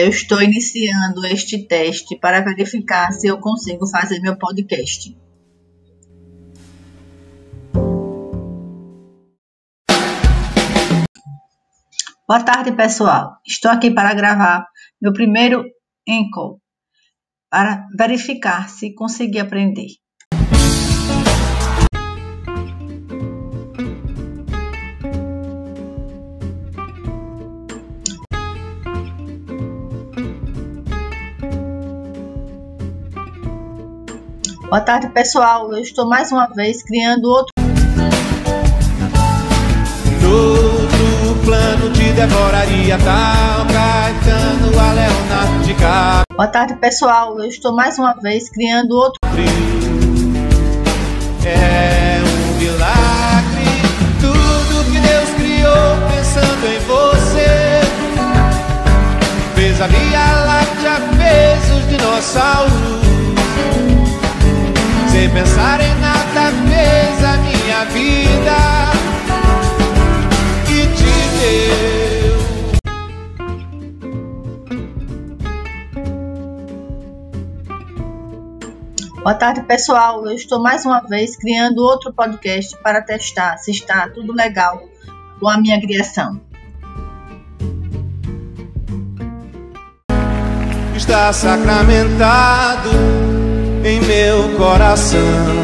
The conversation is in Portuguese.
Eu estou iniciando este teste para verificar se eu consigo fazer meu podcast. Boa tarde, pessoal. Estou aqui para gravar meu primeiro Encore para verificar se consegui aprender. Boa tarde, pessoal. Eu estou mais uma vez criando outro. Outro plano te devoraria tal Caetano a Leonardo de Cá. Boa tarde, pessoal. Eu estou mais uma vez criando outro. É um milagre tudo que Deus criou pensando em você. Fez a Via Láctea, fez os dinossauros. Pensar em nada, fez a minha vida e te deu. Boa tarde, pessoal. Eu estou mais uma vez criando outro podcast para testar se está tudo legal com a minha criação. Está sacramentado meu coração.